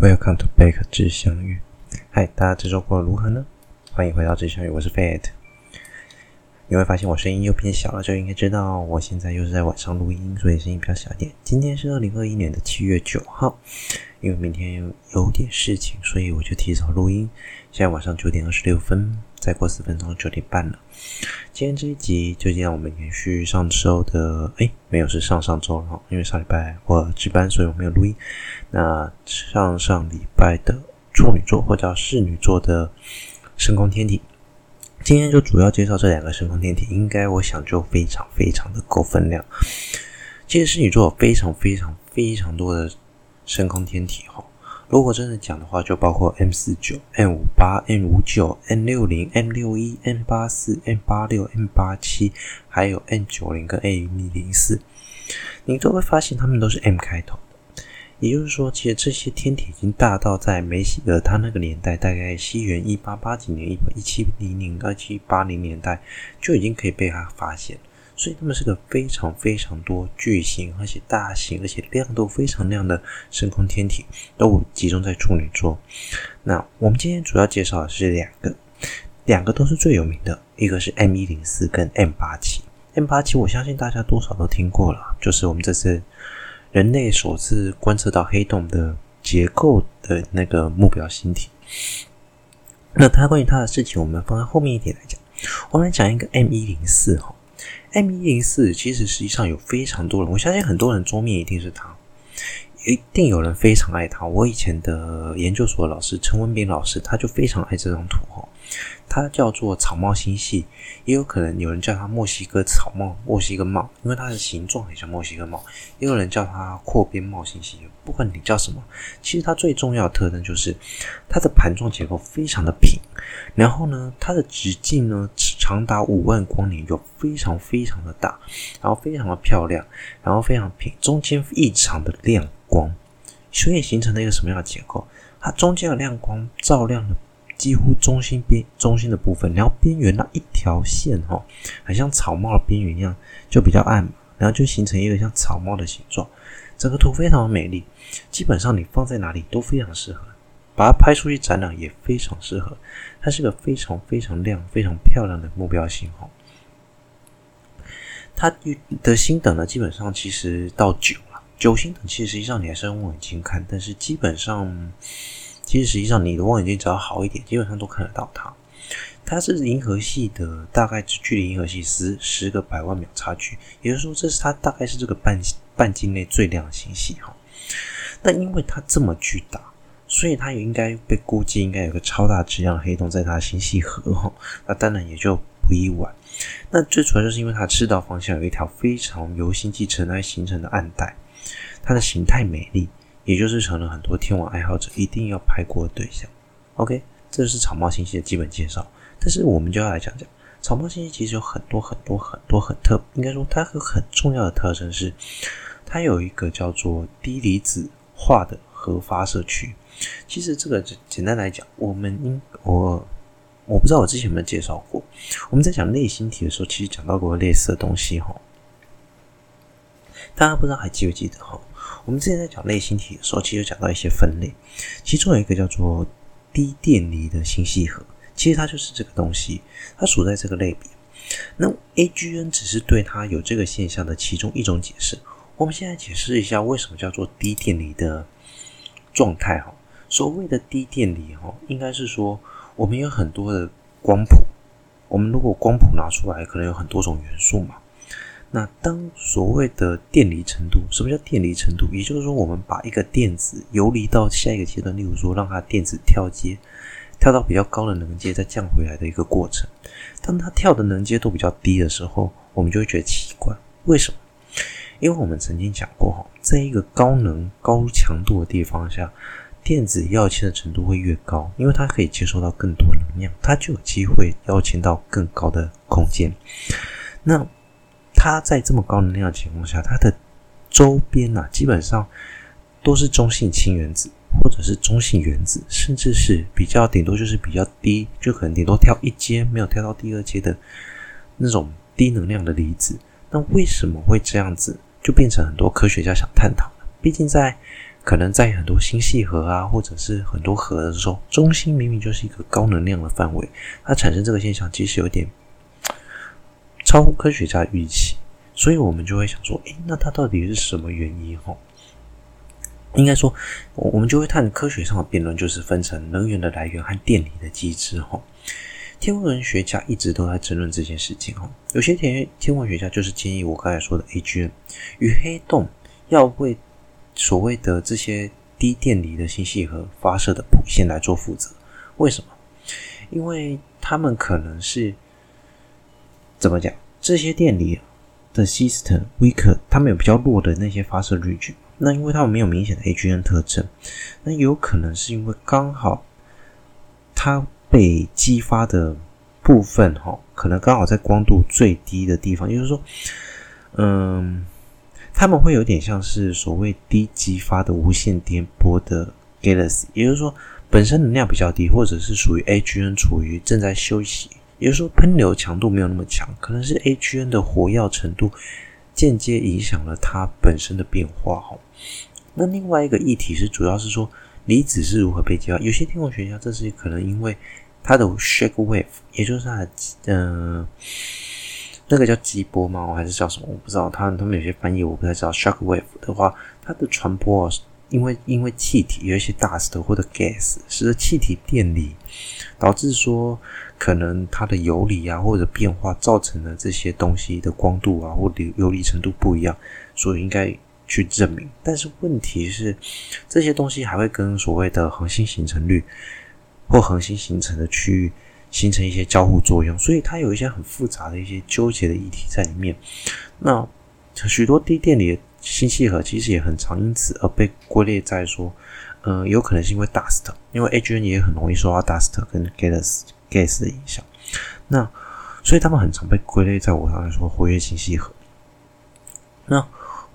Welcome to Back 之相遇。嗨，大家这周过得如何呢？欢迎回到之相遇，我是 Fat。你会发现我声音又变小了，就应该知道我现在又是在晚上录音，所以声音比较小一点。今天是二零二一年的七月九号，因为明天有，点事情，所以我就提早录音。现在晚上九点二十六分，再过四分钟九点半了。今天这一集就让我们延续上周的，诶，没有，是上上周了，因为上礼拜我值班，所以我没有录音。那上上礼拜的处女座或叫侍女座的深空天体，今天就主要介绍这两个深空天体，应该我想就非常非常的够分量。其实侍女座有非常非常非常多的深空天体哈，如果真的讲的话，就包括 M 四九、M 五八、M 五九、M 六零、M 六一、M 八四、M 八六、M 八七，还有 M 九零跟 M 零四，你都会发现它们都是 M 开头。也就是说，其实这些天体已经大到在梅西尔他那个年代，大概西元一八八几年、一一七零零到一七八零年代，就已经可以被他发现。所以，他们是个非常非常多巨型，而且大型，而且亮度非常亮的深空天体，都集中在处女座。那我们今天主要介绍的是两个，两个都是最有名的，一个是 M 一零四跟 M 八七。M 八七，我相信大家多少都听过了，就是我们这次。人类首次观测到黑洞的结构的那个目标星体，那它关于它的事情，我们放在后面一点来讲。我们来讲一个 M 一零四哈，M 一零四其实实际上有非常多人，我相信很多人桌面一定是它，一定有人非常爱它。我以前的研究所老师陈文斌老师，他就非常爱这张图哈。它叫做草帽星系，也有可能有人叫它墨西哥草帽、墨西哥帽，因为它的形状很像墨西哥帽。也有人叫它阔边帽星系。不管你叫什么，其实它最重要的特征就是它的盘状结构非常的平，然后呢，它的直径呢长达五万光年，有非常非常的大，然后非常的漂亮，然后非常平，中间异常的亮光，所以形成了一个什么样的结构？它中间的亮光照亮了。几乎中心边中心的部分，然后边缘那一条线哈，很像草帽的边缘一样，就比较暗，然后就形成一个像草帽的形状。整个图非常的美丽，基本上你放在哪里都非常适合，把它拍出去展览也非常适合。它是个非常非常亮、非常漂亮的目标星哈。它的星等呢，基本上其实到九了，九星等其实实际上你还是用望远镜看，但是基本上。其实实际上，你的望远镜只要好一点，基本上都看得到它。它是银河系的大概只距离银河系十十个百万秒差距，也就是说，这是它大概是这个半半径内最亮的星系哈。那因为它这么巨大，所以它也应该被估计应该有个超大质量黑洞在它的星系核哈。那当然也就不意外。那最主要就是因为它赤道方向有一条非常由星际尘埃形成的暗带，它的形态美丽。也就是成了很多天文爱好者一定要拍过的对象。OK，这是草帽星系的基本介绍。但是我们就要来讲讲草帽星系，其实有很多很多很多很特，应该说它有很重要的特征是，它有一个叫做低离子化的核发射区。其实这个简单来讲，我们应我我不知道我之前有没有介绍过。我们在讲类星体的时候，其实讲到过类似的东西哈。大家不知道还记不记得哈？我们之前在讲类星体的时候，其实有讲到一些分类，其中有一个叫做低电离的星系核，其实它就是这个东西，它属在这个类别。那 AGN 只是对它有这个现象的其中一种解释。我们现在解释一下为什么叫做低电离的状态哈。所谓的低电离哈，应该是说我们有很多的光谱，我们如果光谱拿出来，可能有很多种元素嘛。那当所谓的电离程度，什么叫电离程度？也就是说，我们把一个电子游离到下一个阶段，例如说，让它电子跳阶，跳到比较高的能阶，再降回来的一个过程。当它跳的能阶都比较低的时候，我们就会觉得奇怪，为什么？因为我们曾经讲过哈，在一个高能、高强度的地方下，电子跃迁的程度会越高，因为它可以接收到更多能量，它就有机会跃迁到更高的空间。那它在这么高能量的情况下，它的周边呐、啊，基本上都是中性氢原子，或者是中性原子，甚至是比较顶多就是比较低，就可能顶多跳一阶，没有跳到第二阶的那种低能量的离子。那为什么会这样子？就变成很多科学家想探讨了。毕竟在可能在很多星系核啊，或者是很多核的时候，中心明明就是一个高能量的范围，它产生这个现象其实有点超乎科学家预期，所以我们就会想说，诶，那它到底是什么原因？哈，应该说，我们就会探科学上的辩论，就是分成能源的来源和电离的机制，哈。天文学家一直都在争论这件事情，哈。有些天天文学家就是建议我刚才说的 AGN 与黑洞要为所谓的这些低电离的星系核发射的谱线来做负责。为什么？因为他们可能是怎么讲？这些电离的 system weak，他们有比较弱的那些发射率矩。那因为他们没有明显的 AGN 特征，那有可能是因为刚好它被激发的部分，哈，可能刚好在光度最低的地方，也就是说，嗯。他们会有点像是所谓低激发的无线电波的 galaxy，也就是说本身能量比较低，或者是属于 AGN 处于正在休息，也就是说喷流强度没有那么强，可能是 AGN 的活跃程度间接影响了它本身的变化。哈，那另外一个议题是主要是说离子是如何被激发，有些天文学家这是可能因为它的 shake wave，也就是它的嗯。那个叫激波吗？还是叫什么？我不知道。他他们有些翻译我不太知道。Shock wave 的话，它的传播因为因为气体有一些 dust 或者 gas，使得气体电离，导致说可能它的游离啊或者变化造成了这些东西的光度啊或者游离程度不一样，所以应该去证明。但是问题是，这些东西还会跟所谓的恒星形成率或恒星形成的区域。形成一些交互作用，所以它有一些很复杂的一些纠结的议题在里面。那许多低电离的星系核其实也很常因此而被归类在说，呃，有可能是因为 dust，因为 AGN 也很容易受到 dust 跟 gas gas 的影响。那所以他们很常被归类在我刚才说活跃星系核。那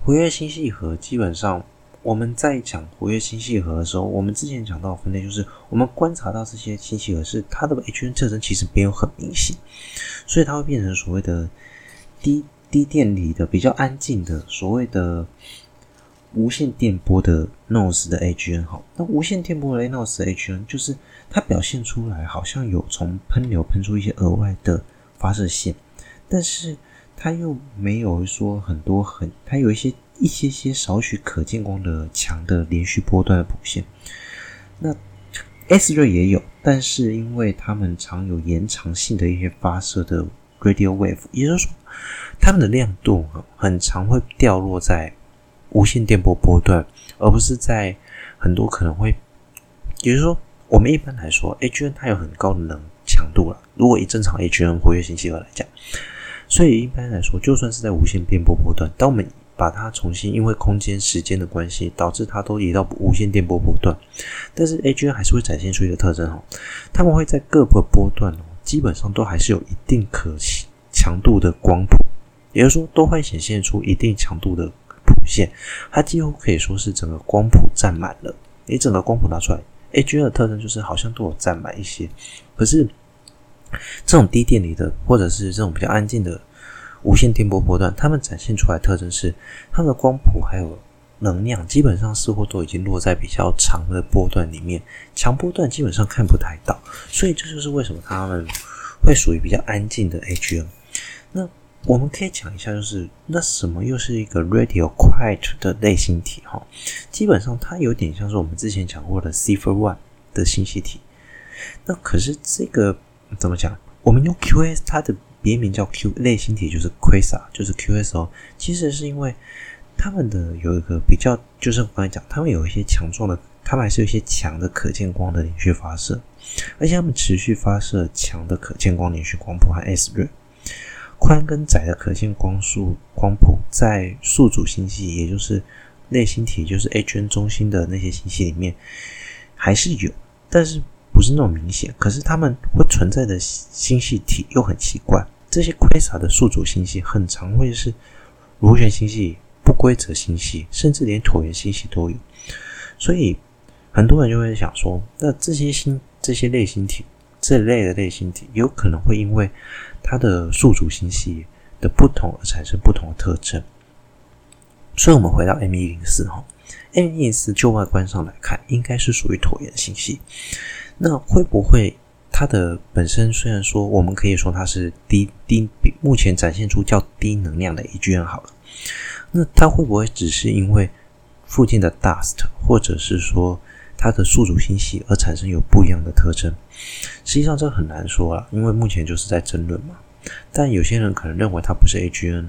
活跃星系核基本上。我们在讲活跃星系核的时候，我们之前讲到的分类就是，我们观察到这些星系核是它的 H N 特征其实没有很明显，所以它会变成所谓的低低电离的比较安静的所谓的无线电波的 Nose 的 AGN 好，那无线电波的 NOES 的 AGN 就是它表现出来好像有从喷流喷出一些额外的发射线，但是它又没有说很多很，它有一些。一些些少许可见光的强的连续波段的谱线，那 S 瑞也有，但是因为它们常有延长性的一些发射的 radio wave，也就是说，它们的亮度很常会掉落在无线电波波段，而不是在很多可能会，也就是说，我们一般来说，AGN 它有很高的能强度了。如果以正常 AGN 活跃星系核来讲，所以一般来说，就算是在无线电波波段，当我们把它重新，因为空间、时间的关系，导致它都移到无线电波波段，但是 AGN 还是会展现出一个特征哦，它们会在各个波段哦，基本上都还是有一定可强度的光谱，也就是说，都会显现出一定强度的谱线，它几乎可以说是整个光谱占满了。你整个光谱拿出来，AGN 的特征就是好像都有占满一些，可是这种低电离的，或者是这种比较安静的。无线电波波段，它们展现出来特征是，它们的光谱还有能量，基本上似乎都已经落在比较长的波段里面，强波段基本上看不太到，所以这就是为什么它们会属于比较安静的 AGN。那我们可以讲一下，就是那什么又是一个 radio quiet 的类型体？哈，基本上它有点像是我们之前讲过的 Cipher One 的星系体。那可是这个怎么讲？我们用 QS 它的。别名叫 Q 类型体，就是 Quasar，就是 QSO。其实是因为他们的有一个比较，就是我刚才讲，他们有一些强壮的，他们还是有一些强的可见光的连续发射，而且他们持续发射强的可见光连续光谱和 S 瑞。宽跟窄的可见光束光谱在宿主星系，也就是类星体，就是 H N 中心的那些星系里面还是有，但是不是那么明显。可是他们会存在的星系体又很奇怪。这些亏傻的宿主星系很常会是螺旋星系、不规则星系，甚至连椭圆星系都有。所以很多人就会想说，那这些星、这些类星体、这类的类星体，有可能会因为它的宿主星系的不同而产生不同的特征。所以，我们回到 M 一零四哈 M 一零四就外观上来看，应该是属于椭圆星系。那会不会它的本身虽然说我们可以说它是低低，目前展现出较低能量的 AGN 好了，那它会不会只是因为附近的 dust，或者是说它的宿主星系而产生有不一样的特征？实际上这很难说啊，因为目前就是在争论嘛。但有些人可能认为它不是 AGN，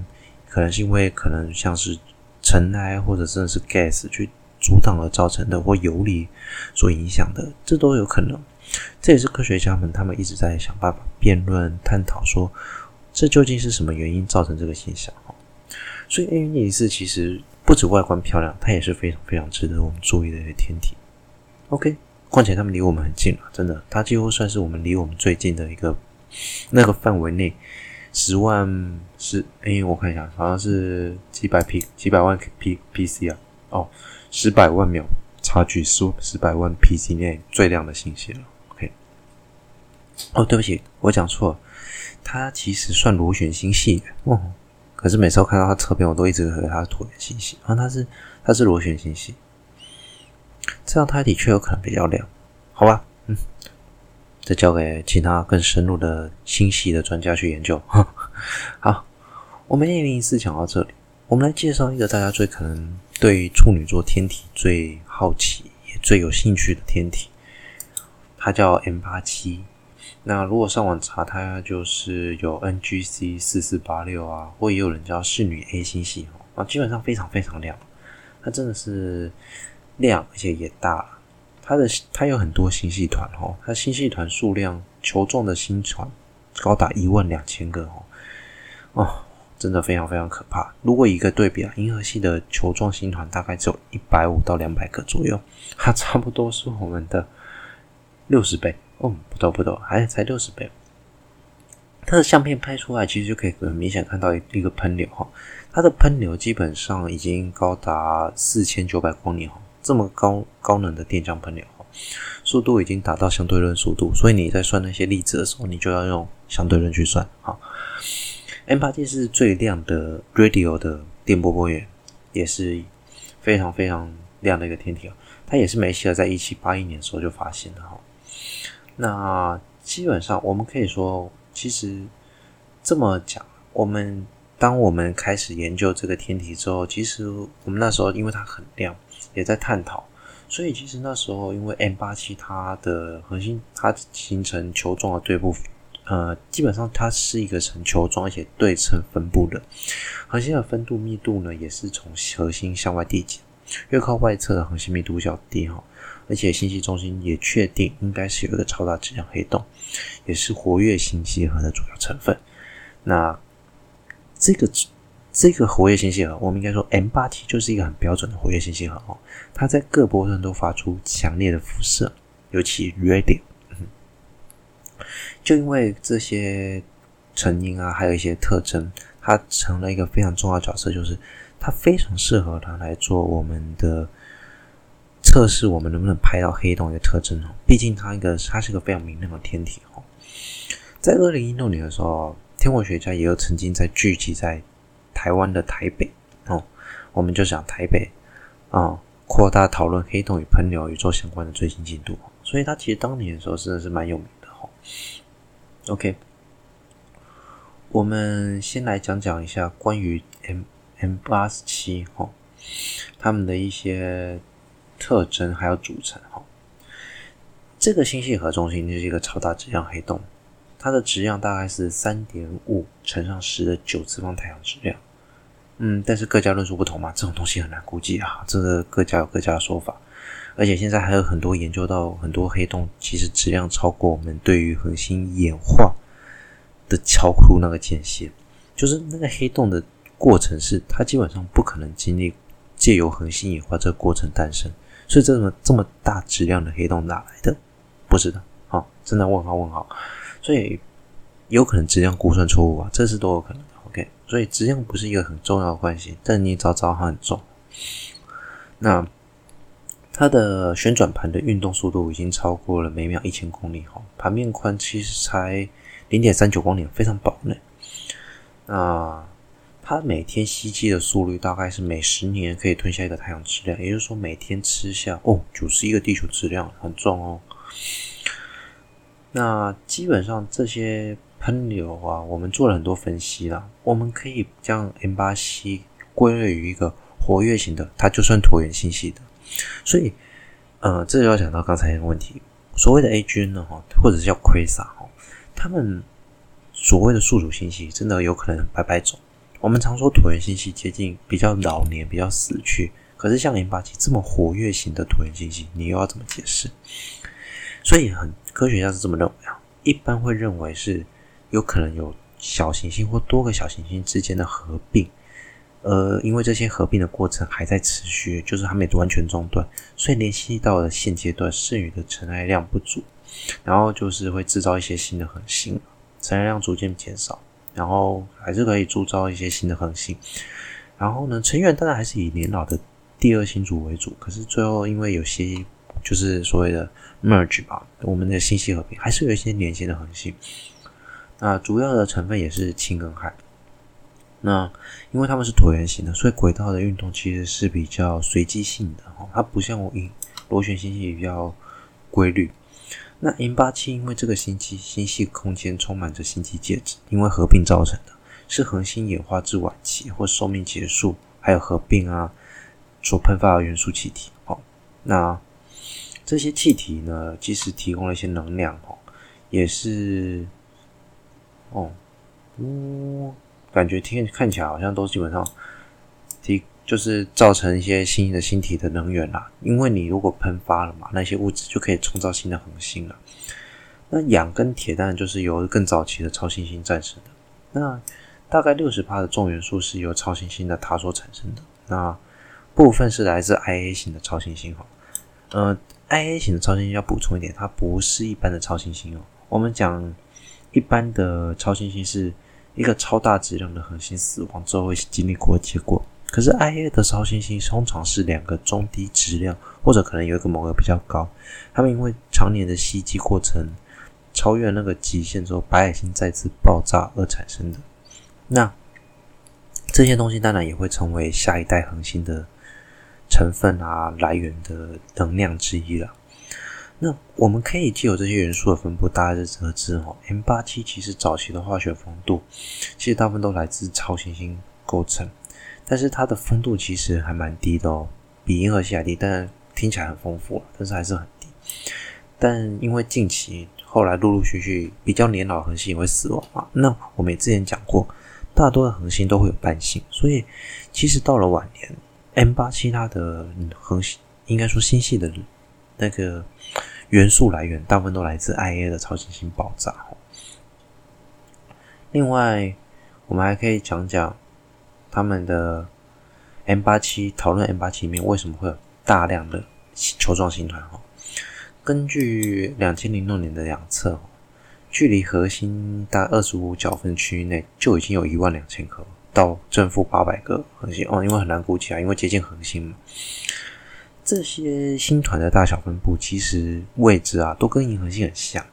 可能是因为可能像是尘埃或者真的是 gas 去阻挡而造成的，或游离所影响的，这都有可能。这也是科学家们他们一直在想办法辩论探讨说，这究竟是什么原因造成这个现象？所以 AN104 其实不止外观漂亮，它也是非常非常值得我们注意的一个天体。OK，况且他们离我们很近了，真的，它几乎算是我们离我们最近的一个那个范围内，十万是哎，我看一下，好像是几百 P 几百万 P PC 啊，哦，十百万秒差距，十十百万 PC 内最亮的星系了。OK，哦，对不起，我讲错了，它其实算螺旋星系哦。可是每次我看到它侧边，我都一直以为它是椭圆星系，然后它是它是螺旋星系，这样它的确有可能比较亮，好吧？嗯，再交给其他更深入的星系的专家去研究。好，我们1004讲到这里，我们来介绍一个大家最可能对处女座天体最好奇也最有兴趣的天体，它叫 M87。那如果上网查，它就是有 NGC 四四八六啊，或也有人叫侍女 A 星系哦啊，基本上非常非常亮，它真的是亮而且也大。它的它有很多星系团哦，它星系团数量球状的星团高达一万两千个哦，哦，真的非常非常可怕。如果一个对比啊，银河系的球状星团大概只有一百五到两百个左右，它差不多是我们的六十倍。哦，不多不多，还才六十倍。它的相片拍出来，其实就可以很明显看到一一个喷流哈。它的喷流基本上已经高达四千九百光年哈，这么高高能的电浆喷流哈，速度已经达到相对论速度，所以你在算那些粒子的时候，你就要用相对论去算哈。M87 是最亮的 radio 的电波波源，也是非常非常亮的一个天体啊。它也是梅西尔在一七八一年的时候就发现的哈。那基本上，我们可以说，其实这么讲，我们当我们开始研究这个天体之后，其实我们那时候因为它很亮，也在探讨，所以其实那时候因为 M87 它的恒星它形成球状的对部，呃，基本上它是一个呈球状而且对称分布的，恒星的分度密度呢也是从核心向外递减，越靠外侧的恒星密度较低哈。而且星系中心也确定应该是有一个超大质量黑洞，也是活跃星系核的主要成分。那这个这个活跃星系核，我们应该说 M87 就是一个很标准的活跃星系核哦。它在各波段都发出强烈的辐射，尤其 radio。就因为这些成因啊，还有一些特征，它成了一个非常重要的角色，就是它非常适合它来做我们的。测试我们能不能拍到黑洞的特征哦，毕竟它一个它是个非常明亮的天体哦。在二零一六年的时候，天文学家也有曾经在聚集在台湾的台北哦，我们就讲台北啊，扩大讨论黑洞与喷流宇宙相关的最新进度。所以它其实当年的时候真的是蛮有名的哦。OK，我们先来讲讲一下关于 M M 八十七哦，他们的一些。特征还有组成哈，这个星系核中心就是一个超大质量黑洞，它的质量大概是三点五乘上十的九次方太阳质量。嗯，但是各家论述不同嘛，这种东西很难估计啊，这个各家有各家的说法。而且现在还有很多研究到很多黑洞，其实质量超过我们对于恒星演化的超乎那个间隙，就是那个黑洞的过程是它基本上不可能经历借由恒星演化这个过程诞生。所以这么这么大质量的黑洞哪来的？不知道，好、哦，真的问号问号。所以有可能质量估算错误啊，这是都有可能的。OK，所以质量不是一个很重要的关系，但你早早它很重。那它的旋转盘的运动速度已经超过了每秒一千公里哈，盘面宽其实才零点三九光年，非常薄呢。那它每天吸气的速率大概是每十年可以吞下一个太阳质量，也就是说每天吃下哦九十一个地球质量，很重哦。那基本上这些喷流啊，我们做了很多分析啦，我们可以将 M87 归类于一个活跃型的，它就算椭圆星系的。所以，呃，这就要讲到刚才那个问题，所谓的 A 君呢，哈，或者叫 Quasar 哈，他们所谓的宿主星系，真的有可能白白种。我们常说椭圆星系接近比较老年、比较死去，可是像 M87 这么活跃型的椭圆星系，你又要怎么解释？所以很科学家是这么认为啊，一般会认为是有可能有小行星或多个小行星之间的合并，呃，因为这些合并的过程还在持续，就是还没完全中断，所以联系到了现阶段剩余的尘埃量不足，然后就是会制造一些新的恒星，尘埃量逐渐减少。然后还是可以铸造一些新的恒星，然后呢，成员当然还是以年老的第二星组为主。可是最后因为有些就是所谓的 merge 吧，我们的星系合并还是有一些年轻的恒星。那主要的成分也是氢跟氦。那因为它们是椭圆形的，所以轨道的运动其实是比较随机性的哦，它不像我以螺旋星系比较规律。那 M87 因为这个星系星系空间充满着星际介质，因为合并造成的，是恒星演化至晚期或寿命结束，还有合并啊所喷发的元素气体。哦，那这些气体呢，即使提供了一些能量，哦，也是，哦，嗯，感觉听看起来好像都基本上。就是造成一些新的星体的能源啦，因为你如果喷发了嘛，那些物质就可以创造新的恒星了。那氧跟铁当然就是由更早期的超新星战生的。那大概六十帕的重元素是由超新星的塔所产生的。那部分是来自 IA 型的超新星哈。呃，IA 型的超新星要补充一点，它不是一般的超新星哦。我们讲一般的超新星是一个超大质量的恒星死亡之后会经历过结果。可是 IA 的超新星通常是两个中低质量，或者可能有一个某个比较高。他们因为常年的吸积过程超越那个极限之后，白矮星再次爆炸而产生的。那这些东西当然也会成为下一代恒星的成分啊，来源的能量之一了。那我们可以借由这些元素的分布，大概是得知哦，M87 其实早期的化学丰度，其实大部分都来自超新星构成。但是它的丰度其实还蛮低的哦，比银河系还低，但听起来很丰富，但是还是很低。但因为近期后来陆陆续续比较年老的恒星也会死亡嘛，那我们之前讲过，大多的恒星都会有伴星，所以其实到了晚年，M87 它的恒星应该说星系的那个元素来源，大部分都来自 IA 的超新星爆炸。另外，我们还可以讲讲。他们的 M87 讨论 M87 里面为什么会有大量的球状星团？哈，根据两千零六年的两测，距离核心大概二十五角分区域内就已经有一万两千颗到正负八百个核心哦，因为很难估计啊，因为接近恒星嘛。这些星团的大小分布其实位置啊都跟银河系很像，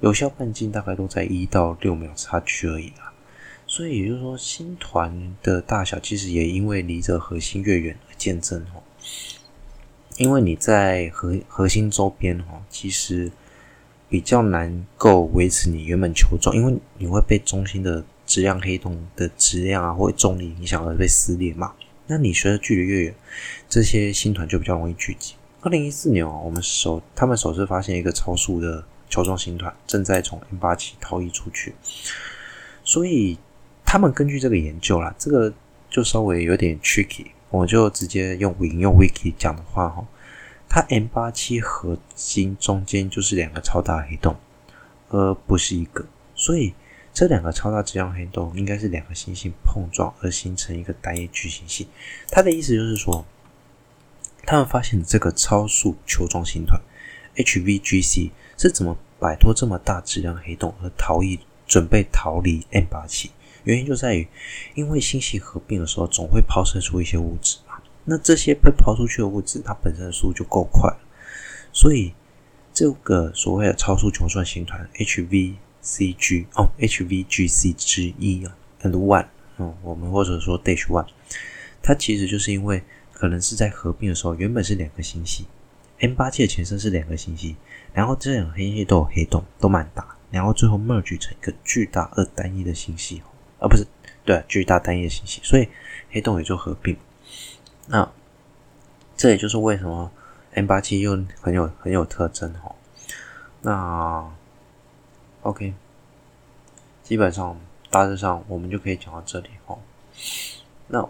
有效半径大概都在一到六秒差距而已啊。所以也就是说，星团的大小其实也因为离着核心越远而渐增哦。因为你在核核心周边哦，其实比较难够维持你原本球状，因为你会被中心的质量黑洞的质量啊或重力影响而被撕裂嘛。那你随着距离越远，这些星团就比较容易聚集。二零一四年哦，我们首他们首次发现一个超速的球状星团正在从 M87 逃逸出去，所以。他们根据这个研究啦，这个就稍微有点 tricky，我就直接用引用 wiki 讲的话哈，它 M87 核心中间就是两个超大黑洞，而不是一个，所以这两个超大质量黑洞应该是两个星星碰撞而形成一个单一巨行星。他的意思就是说，他们发现这个超速球状星团 HVGC 是怎么摆脱这么大质量黑洞而逃逸，准备逃离 M87。原因就在于，因为星系合并的时候，总会抛射出一些物质嘛。那这些被抛出去的物质，它本身的速度就够快了，所以这个所谓的超速球状星团 HVCG 哦，HVGC 之一啊，and one 嗯，我们或者说 Dash One，它其实就是因为可能是在合并的时候，原本是两个星系，M 八七的前身是两个星系，然后这两个星系都有黑洞，都蛮大，然后最后 merge 成一个巨大而单一的星系，而不是对巨大单一的星，所以黑洞也就合并。那这也就是为什么 M 八七又很有很有特征哦。那 OK，基本上大致上我们就可以讲到这里哦。那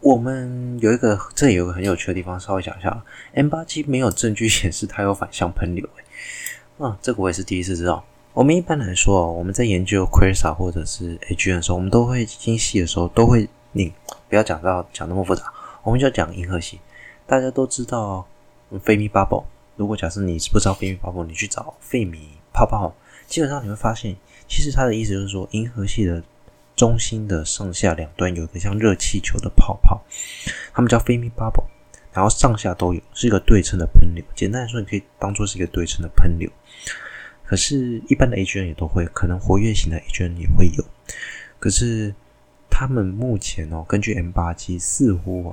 我们有一个这里有个很有趣的地方，稍微讲一下，M 八七没有证据显示它有反向喷流诶。啊，这个我也是第一次知道。我们一般来说，我们在研究 Quasar 或者是 AGN 的时候，我们都会精细的时候都会你不要讲到讲那么复杂。我们就讲银河系，大家都知道费米 bubble。如果假设你是不知道费米 bubble，你去找费米泡泡，基本上你会发现，其实它的意思就是说，银河系的中心的上下两端有一个像热气球的泡泡，它们叫费米 bubble，然后上下都有，是一个对称的喷流。简单来说，你可以当做是一个对称的喷流。可是，一般的 AGN 也都会，可能活跃型的 AGN 也会有。可是，他们目前哦，根据 M87 似乎。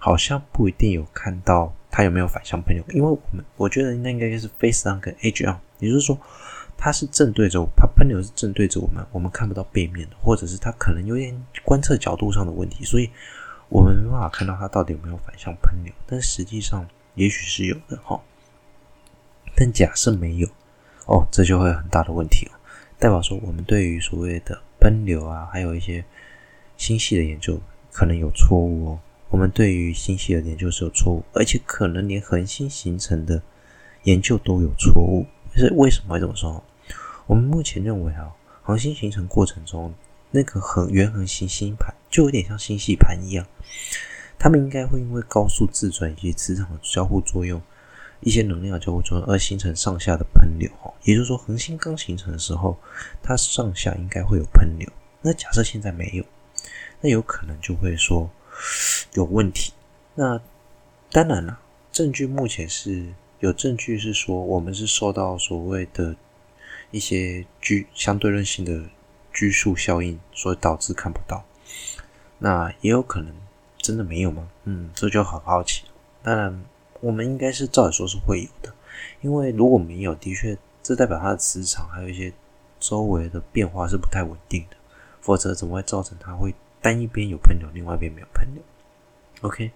好像不一定有看到它有没有反向喷流，因为我们我觉得那应该是 face on 跟 AGN，也就是说它是正对着它喷流是正对着我们，我们看不到背面的，或者是它可能有点观测角度上的问题，所以我们没办法看到它到底有没有反向喷流。但实际上也许是有的哈，但假设没有哦，这就会有很大的问题了，代表说我们对于所谓的奔流啊，还有一些星系的研究可能有错误哦。我们对于星系的研究是有错误，而且可能连恒星形成的研究都有错误。是为什么会这么说？我们目前认为啊，恒星形成过程中那个恒原恒星星盘就有点像星系盘一样，它们应该会因为高速自转以及磁场的交互作用，一些能量的交互作用而形成上下的喷流。也就是说，恒星刚形成的时候，它上下应该会有喷流。那假设现在没有，那有可能就会说。有问题，那当然了，证据目前是有证据是说我们是受到所谓的一些居相对论性的拘束效应所以导致看不到，那也有可能真的没有吗？嗯，这就很好奇。当然，我们应该是照理说是会有的，因为如果没有，的确这代表它的磁场还有一些周围的变化是不太稳定的，否则怎么会造成它会？单一边有喷流，另外一边没有喷流。OK，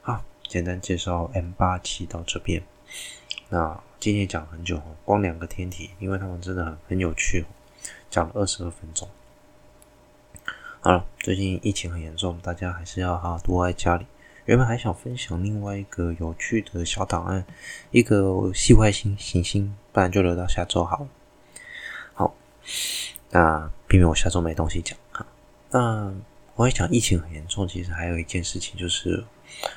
好，简单介绍 M87 到这边。那今天讲很久哦，光两个天体，因为他们真的很很有趣，讲了二十二分钟。好了，最近疫情很严重，大家还是要好好多在家里。原本还想分享另外一个有趣的小档案，一个系外星行星，不然就留到下周好了。好，那避免我下周没东西讲哈。那我会讲疫情很严重，其实还有一件事情就是，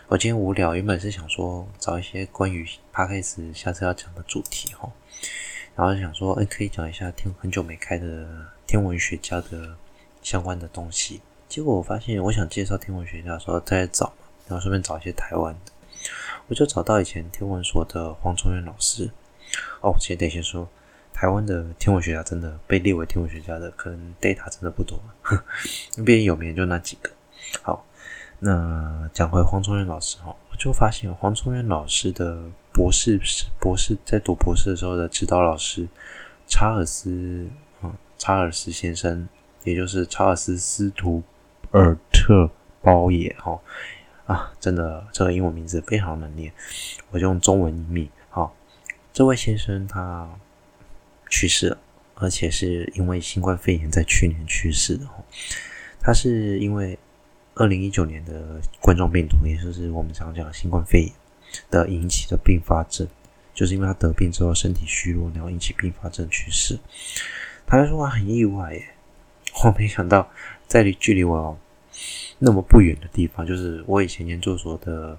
我今天无聊，原本是想说找一些关于 Podcast 下次要讲的主题哈，然后想说，哎，可以讲一下天很久没开的天文学家的相关的东西。结果我发现，我想介绍天文学家的时候在找，然后顺便找一些台湾的，我就找到以前天文所的黄崇元老师。哦，其实得先说。台湾的天文学家真的被列为天文学家的，可能 data 真的不多，那边有名就那几个。好，那讲回黄崇元老师哈，我就发现黄崇元老师的博士博士在读博士的时候的指导老师查尔斯，嗯，查尔斯先生，也就是查尔斯斯图尔特鲍耶哈啊，真的这个英文名字非常难念，我就用中文译名。好，这位先生他。去世了，而且是因为新冠肺炎在去年去世的。他是因为二零一九年的冠状病毒，也就是我们常讲的新冠肺炎的引起的并发症，就是因为他得病之后身体虚弱，然后引起并发症去世。他说他很意外耶，我没想到在离距离我那么不远的地方，就是我以前研究所的，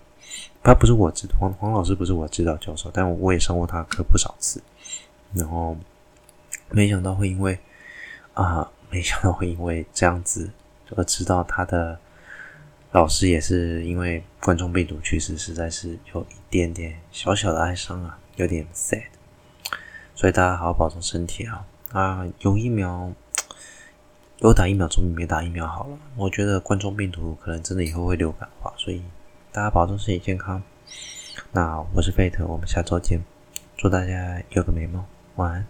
他不是我指黄黄老师不是我指导教授，但我也上过他课不少次，然后。没想到会因为啊，没想到会因为这样子而知道他的老师也是因为冠状病毒去世，实在是有一点点小小的哀伤啊，有点 sad。所以大家好好保重身体啊！啊，有疫苗，有打疫苗总比没打疫苗好了。我觉得冠状病毒可能真的以后会流感化，所以大家保重身体健康。那我是费特，我们下周见，祝大家有个美梦，晚安。